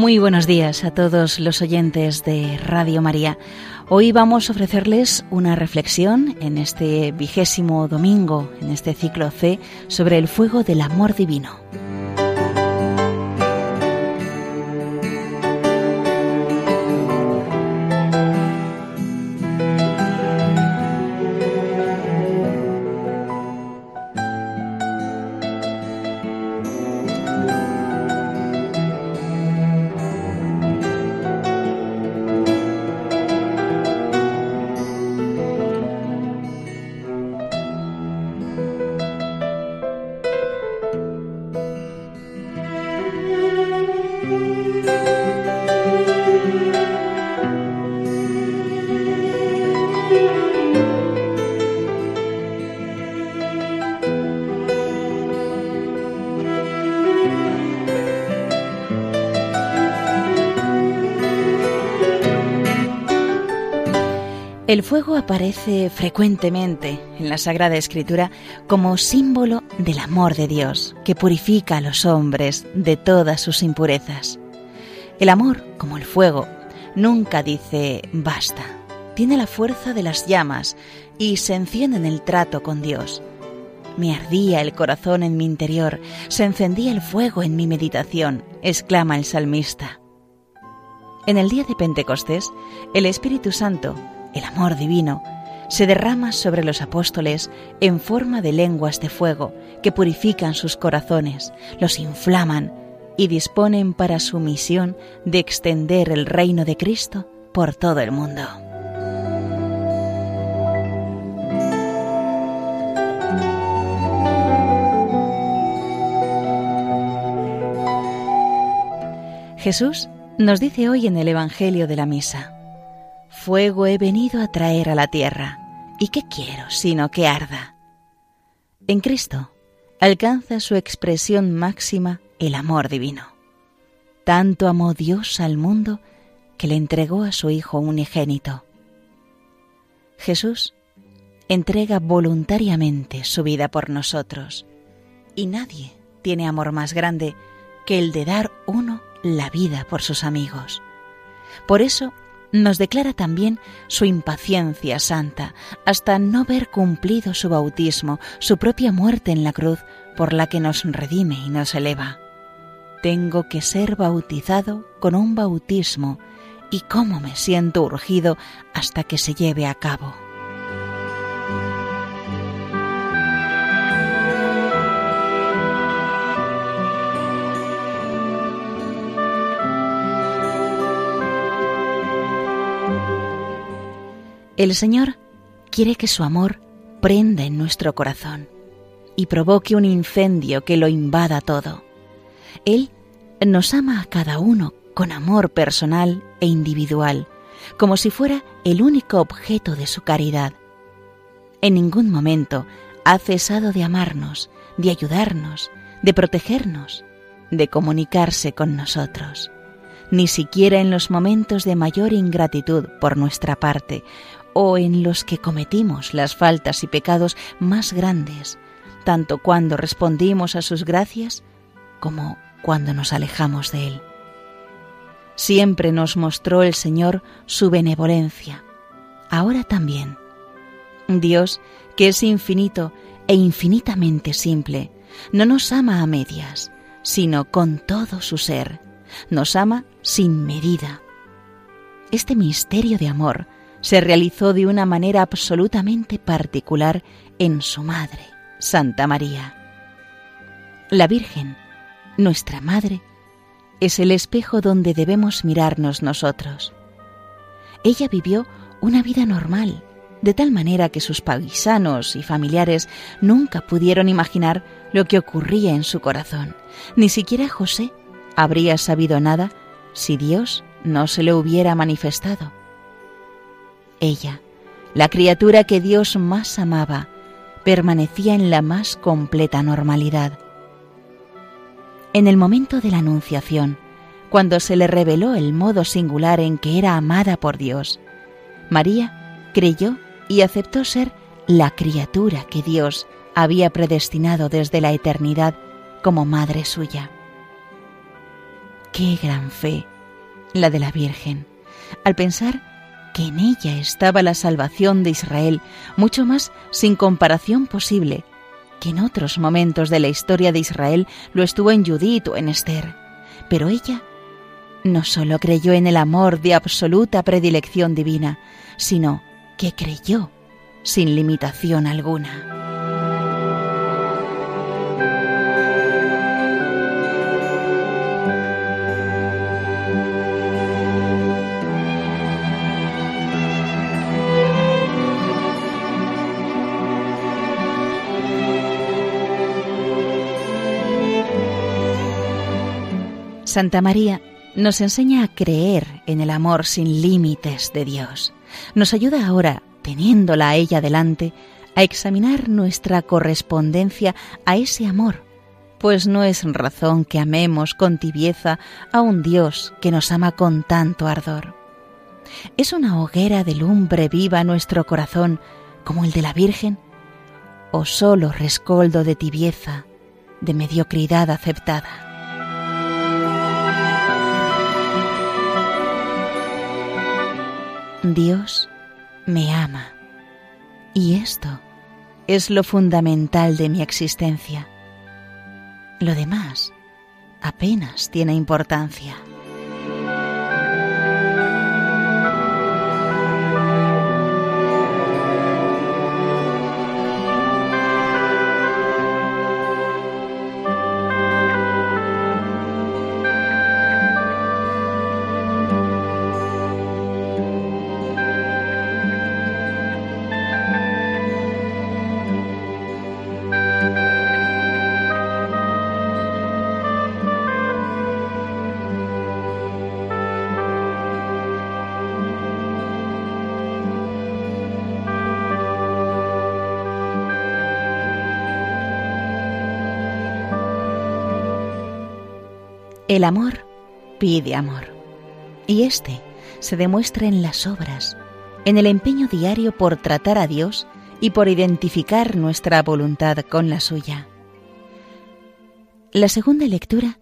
Muy buenos días a todos los oyentes de Radio María. Hoy vamos a ofrecerles una reflexión en este vigésimo domingo, en este ciclo C, sobre el fuego del amor divino. El fuego aparece frecuentemente en la Sagrada Escritura como símbolo del amor de Dios, que purifica a los hombres de todas sus impurezas. El amor, como el fuego, nunca dice basta. Tiene la fuerza de las llamas y se enciende en el trato con Dios. Me ardía el corazón en mi interior, se encendía el fuego en mi meditación, exclama el salmista. En el día de Pentecostés, el Espíritu Santo el amor divino, se derrama sobre los apóstoles en forma de lenguas de fuego que purifican sus corazones, los inflaman y disponen para su misión de extender el reino de Cristo por todo el mundo. Jesús nos dice hoy en el Evangelio de la Misa, Fuego he venido a traer a la tierra, ¿y qué quiero sino que arda? En Cristo alcanza su expresión máxima el amor divino. Tanto amó Dios al mundo que le entregó a su Hijo unigénito. Jesús entrega voluntariamente su vida por nosotros, y nadie tiene amor más grande que el de dar uno la vida por sus amigos. Por eso nos declara también su impaciencia santa hasta no ver cumplido su bautismo, su propia muerte en la cruz por la que nos redime y nos eleva. Tengo que ser bautizado con un bautismo y cómo me siento urgido hasta que se lleve a cabo. El Señor quiere que su amor prenda en nuestro corazón y provoque un incendio que lo invada todo. Él nos ama a cada uno con amor personal e individual, como si fuera el único objeto de su caridad. En ningún momento ha cesado de amarnos, de ayudarnos, de protegernos, de comunicarse con nosotros. Ni siquiera en los momentos de mayor ingratitud por nuestra parte o en los que cometimos las faltas y pecados más grandes, tanto cuando respondimos a sus gracias como cuando nos alejamos de Él. Siempre nos mostró el Señor su benevolencia, ahora también. Dios, que es infinito e infinitamente simple, no nos ama a medias, sino con todo su ser, nos ama sin medida. Este misterio de amor se realizó de una manera absolutamente particular en su madre, Santa María. La Virgen, nuestra madre, es el espejo donde debemos mirarnos nosotros. Ella vivió una vida normal, de tal manera que sus paisanos y familiares nunca pudieron imaginar lo que ocurría en su corazón. Ni siquiera José habría sabido nada si Dios no se le hubiera manifestado. Ella, la criatura que Dios más amaba, permanecía en la más completa normalidad. En el momento de la Anunciación, cuando se le reveló el modo singular en que era amada por Dios, María creyó y aceptó ser la criatura que Dios había predestinado desde la eternidad como madre suya. Qué gran fe la de la Virgen, al pensar que en ella estaba la salvación de Israel, mucho más sin comparación posible que en otros momentos de la historia de Israel lo estuvo en Judith o en Esther. Pero ella no solo creyó en el amor de absoluta predilección divina, sino que creyó sin limitación alguna. Santa María nos enseña a creer en el amor sin límites de Dios. Nos ayuda ahora, teniéndola a ella delante, a examinar nuestra correspondencia a ese amor, pues no es razón que amemos con tibieza a un Dios que nos ama con tanto ardor. ¿Es una hoguera de lumbre viva nuestro corazón como el de la Virgen? ¿O solo rescoldo de tibieza, de mediocridad aceptada? Dios me ama. Y esto es lo fundamental de mi existencia. Lo demás apenas tiene importancia. El amor pide amor. Y este se demuestra en las obras, en el empeño diario por tratar a Dios y por identificar nuestra voluntad con la suya. La segunda lectura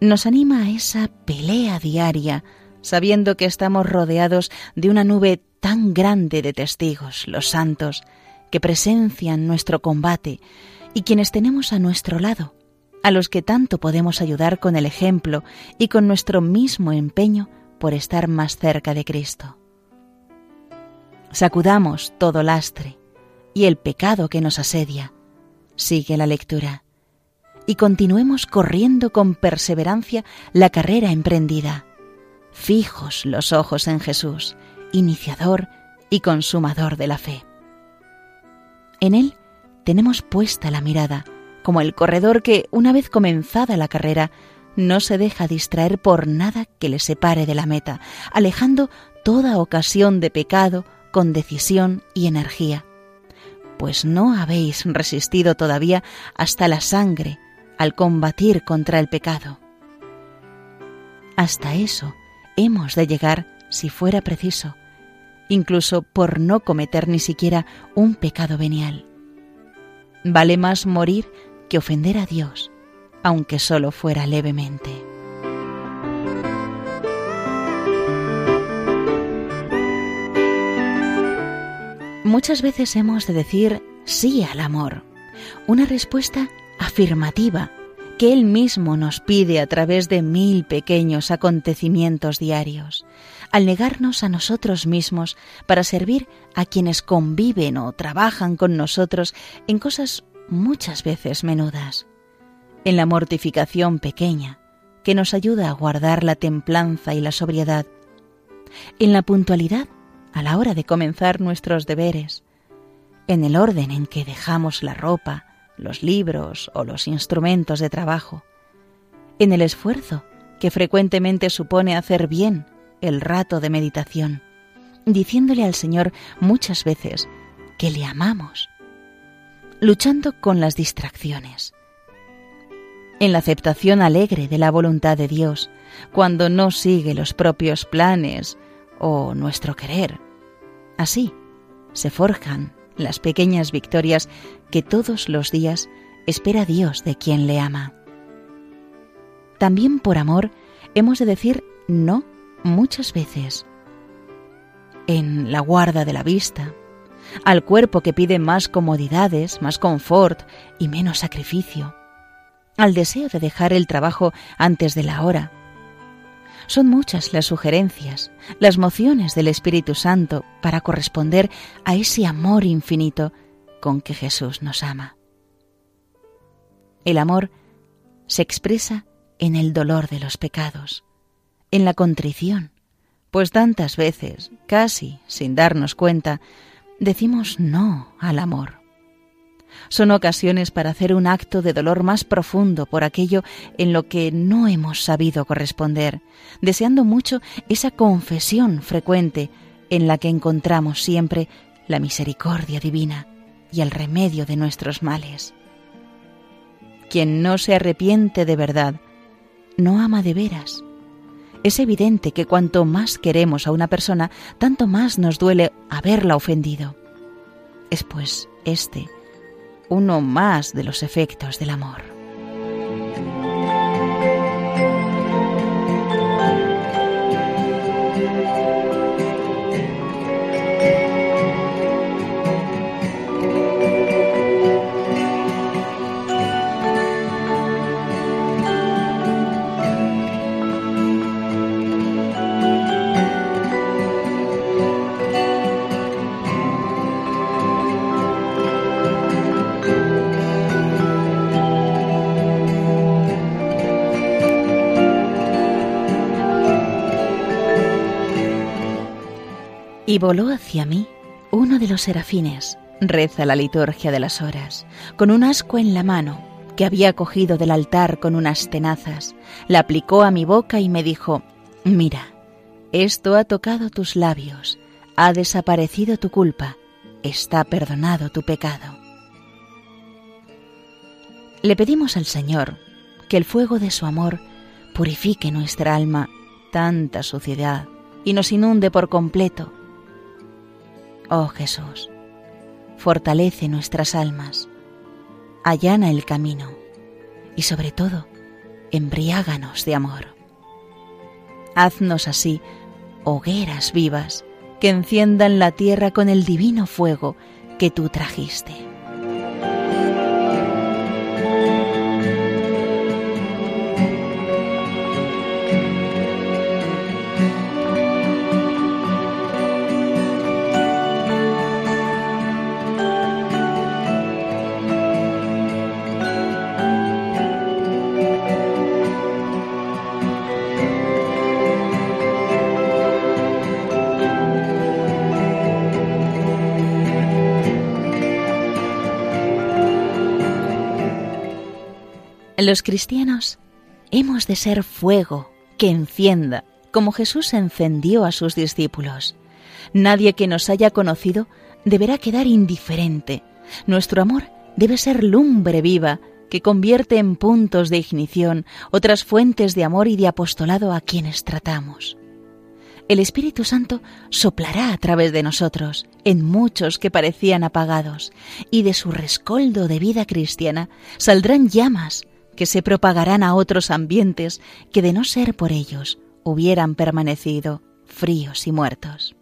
nos anima a esa pelea diaria, sabiendo que estamos rodeados de una nube tan grande de testigos, los santos, que presencian nuestro combate y quienes tenemos a nuestro lado a los que tanto podemos ayudar con el ejemplo y con nuestro mismo empeño por estar más cerca de Cristo. Sacudamos todo lastre y el pecado que nos asedia. Sigue la lectura. Y continuemos corriendo con perseverancia la carrera emprendida. Fijos los ojos en Jesús, iniciador y consumador de la fe. En Él tenemos puesta la mirada, como el corredor que, una vez comenzada la carrera, no se deja distraer por nada que le separe de la meta, alejando toda ocasión de pecado con decisión y energía. Pues no habéis resistido todavía hasta la sangre al combatir contra el pecado. Hasta eso hemos de llegar si fuera preciso, incluso por no cometer ni siquiera un pecado venial. Vale más morir que ofender a Dios, aunque solo fuera levemente. Muchas veces hemos de decir sí al amor, una respuesta afirmativa que Él mismo nos pide a través de mil pequeños acontecimientos diarios, al negarnos a nosotros mismos para servir a quienes conviven o trabajan con nosotros en cosas muchas veces menudas, en la mortificación pequeña, que nos ayuda a guardar la templanza y la sobriedad, en la puntualidad a la hora de comenzar nuestros deberes, en el orden en que dejamos la ropa, los libros o los instrumentos de trabajo, en el esfuerzo que frecuentemente supone hacer bien el rato de meditación, diciéndole al Señor muchas veces que le amamos luchando con las distracciones. En la aceptación alegre de la voluntad de Dios, cuando no sigue los propios planes o nuestro querer. Así se forjan las pequeñas victorias que todos los días espera Dios de quien le ama. También por amor hemos de decir no muchas veces en la guarda de la vista, al cuerpo que pide más comodidades, más confort y menos sacrificio, al deseo de dejar el trabajo antes de la hora. Son muchas las sugerencias, las mociones del Espíritu Santo para corresponder a ese amor infinito con que Jesús nos ama. El amor se expresa en el dolor de los pecados, en la contrición, pues tantas veces, casi sin darnos cuenta, decimos no al amor. Son ocasiones para hacer un acto de dolor más profundo por aquello en lo que no hemos sabido corresponder, deseando mucho esa confesión frecuente en la que encontramos siempre la misericordia divina y el remedio de nuestros males. Quien no se arrepiente de verdad, no ama de veras. Es evidente que cuanto más queremos a una persona, tanto más nos duele haberla ofendido. Es pues este uno más de los efectos del amor. Y voló hacia mí uno de los serafines, reza la liturgia de las horas, con un asco en la mano que había cogido del altar con unas tenazas, la aplicó a mi boca y me dijo, Mira, esto ha tocado tus labios, ha desaparecido tu culpa, está perdonado tu pecado. Le pedimos al Señor que el fuego de su amor purifique nuestra alma tanta suciedad y nos inunde por completo Oh Jesús, fortalece nuestras almas, allana el camino y sobre todo, embriáganos de amor. Haznos así hogueras vivas que enciendan la tierra con el divino fuego que tú trajiste. Los cristianos hemos de ser fuego que encienda, como Jesús encendió a sus discípulos. Nadie que nos haya conocido deberá quedar indiferente. Nuestro amor debe ser lumbre viva que convierte en puntos de ignición otras fuentes de amor y de apostolado a quienes tratamos. El Espíritu Santo soplará a través de nosotros en muchos que parecían apagados, y de su rescoldo de vida cristiana saldrán llamas que se propagarán a otros ambientes que de no ser por ellos hubieran permanecido fríos y muertos.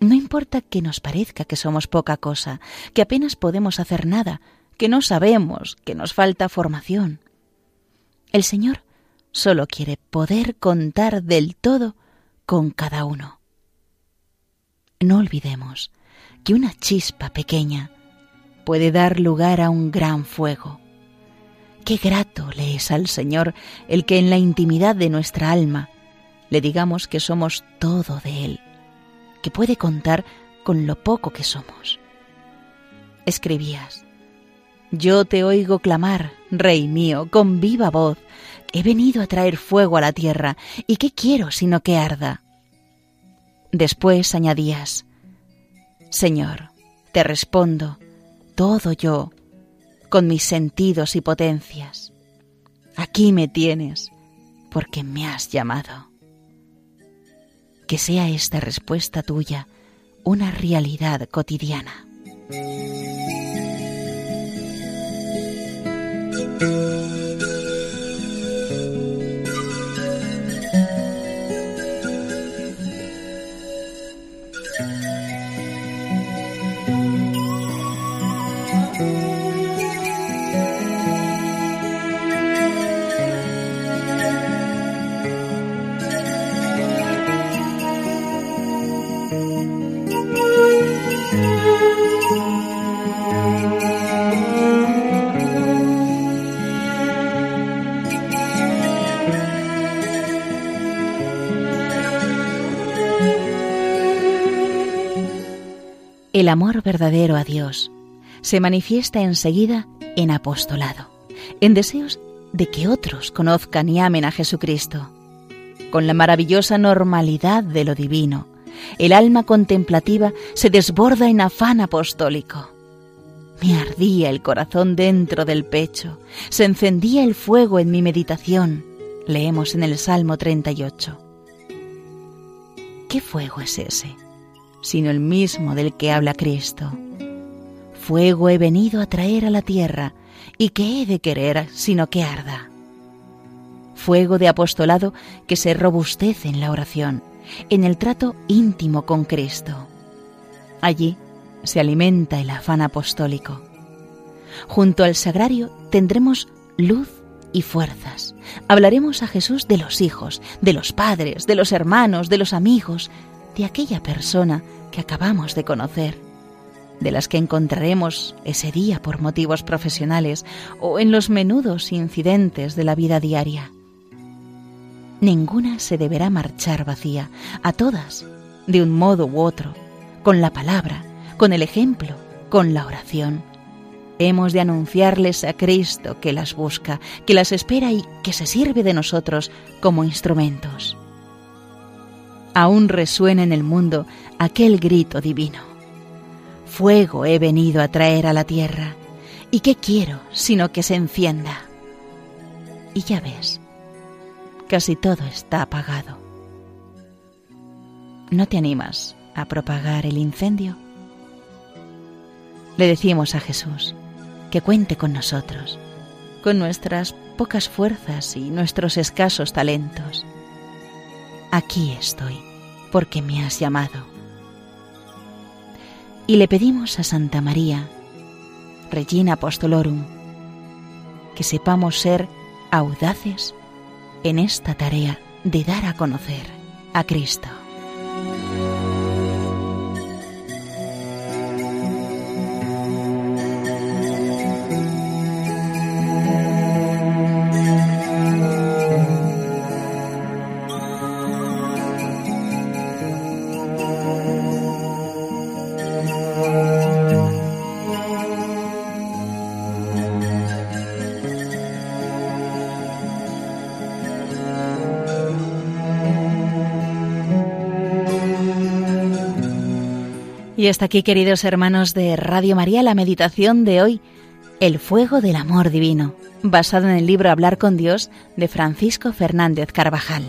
No importa que nos parezca que somos poca cosa, que apenas podemos hacer nada, que no sabemos, que nos falta formación. El Señor solo quiere poder contar del todo con cada uno. No olvidemos que una chispa pequeña puede dar lugar a un gran fuego. Qué grato le es al Señor el que en la intimidad de nuestra alma le digamos que somos todo de Él, que puede contar con lo poco que somos. Escribías, Yo te oigo clamar, Rey mío, con viva voz, he venido a traer fuego a la tierra, y qué quiero sino que arda. Después añadías, Señor, te respondo, todo yo, con mis sentidos y potencias. Aquí me tienes porque me has llamado. Que sea esta respuesta tuya una realidad cotidiana. El amor verdadero a Dios se manifiesta enseguida en apostolado, en deseos de que otros conozcan y amen a Jesucristo. Con la maravillosa normalidad de lo divino, el alma contemplativa se desborda en afán apostólico. Me ardía el corazón dentro del pecho, se encendía el fuego en mi meditación, leemos en el Salmo 38. ¿Qué fuego es ese? Sino el mismo del que habla Cristo. Fuego he venido a traer a la tierra, y que he de querer sino que arda. Fuego de apostolado que se robustece en la oración, en el trato íntimo con Cristo. Allí se alimenta el afán apostólico. Junto al sagrario tendremos luz y fuerzas. Hablaremos a Jesús de los hijos, de los padres, de los hermanos, de los amigos, de aquella persona que acabamos de conocer, de las que encontraremos ese día por motivos profesionales o en los menudos incidentes de la vida diaria. Ninguna se deberá marchar vacía, a todas, de un modo u otro, con la palabra, con el ejemplo, con la oración. Hemos de anunciarles a Cristo que las busca, que las espera y que se sirve de nosotros como instrumentos aún resuena en el mundo aquel grito divino. Fuego he venido a traer a la tierra, ¿y qué quiero sino que se encienda? Y ya ves, casi todo está apagado. ¿No te animas a propagar el incendio? Le decimos a Jesús que cuente con nosotros, con nuestras pocas fuerzas y nuestros escasos talentos aquí estoy, porque me has llamado. Y le pedimos a Santa María, Regina Apostolorum, que sepamos ser audaces en esta tarea de dar a conocer a Cristo. Y hasta aquí, queridos hermanos de Radio María, la meditación de hoy, El fuego del amor divino, basado en el libro Hablar con Dios de Francisco Fernández Carvajal.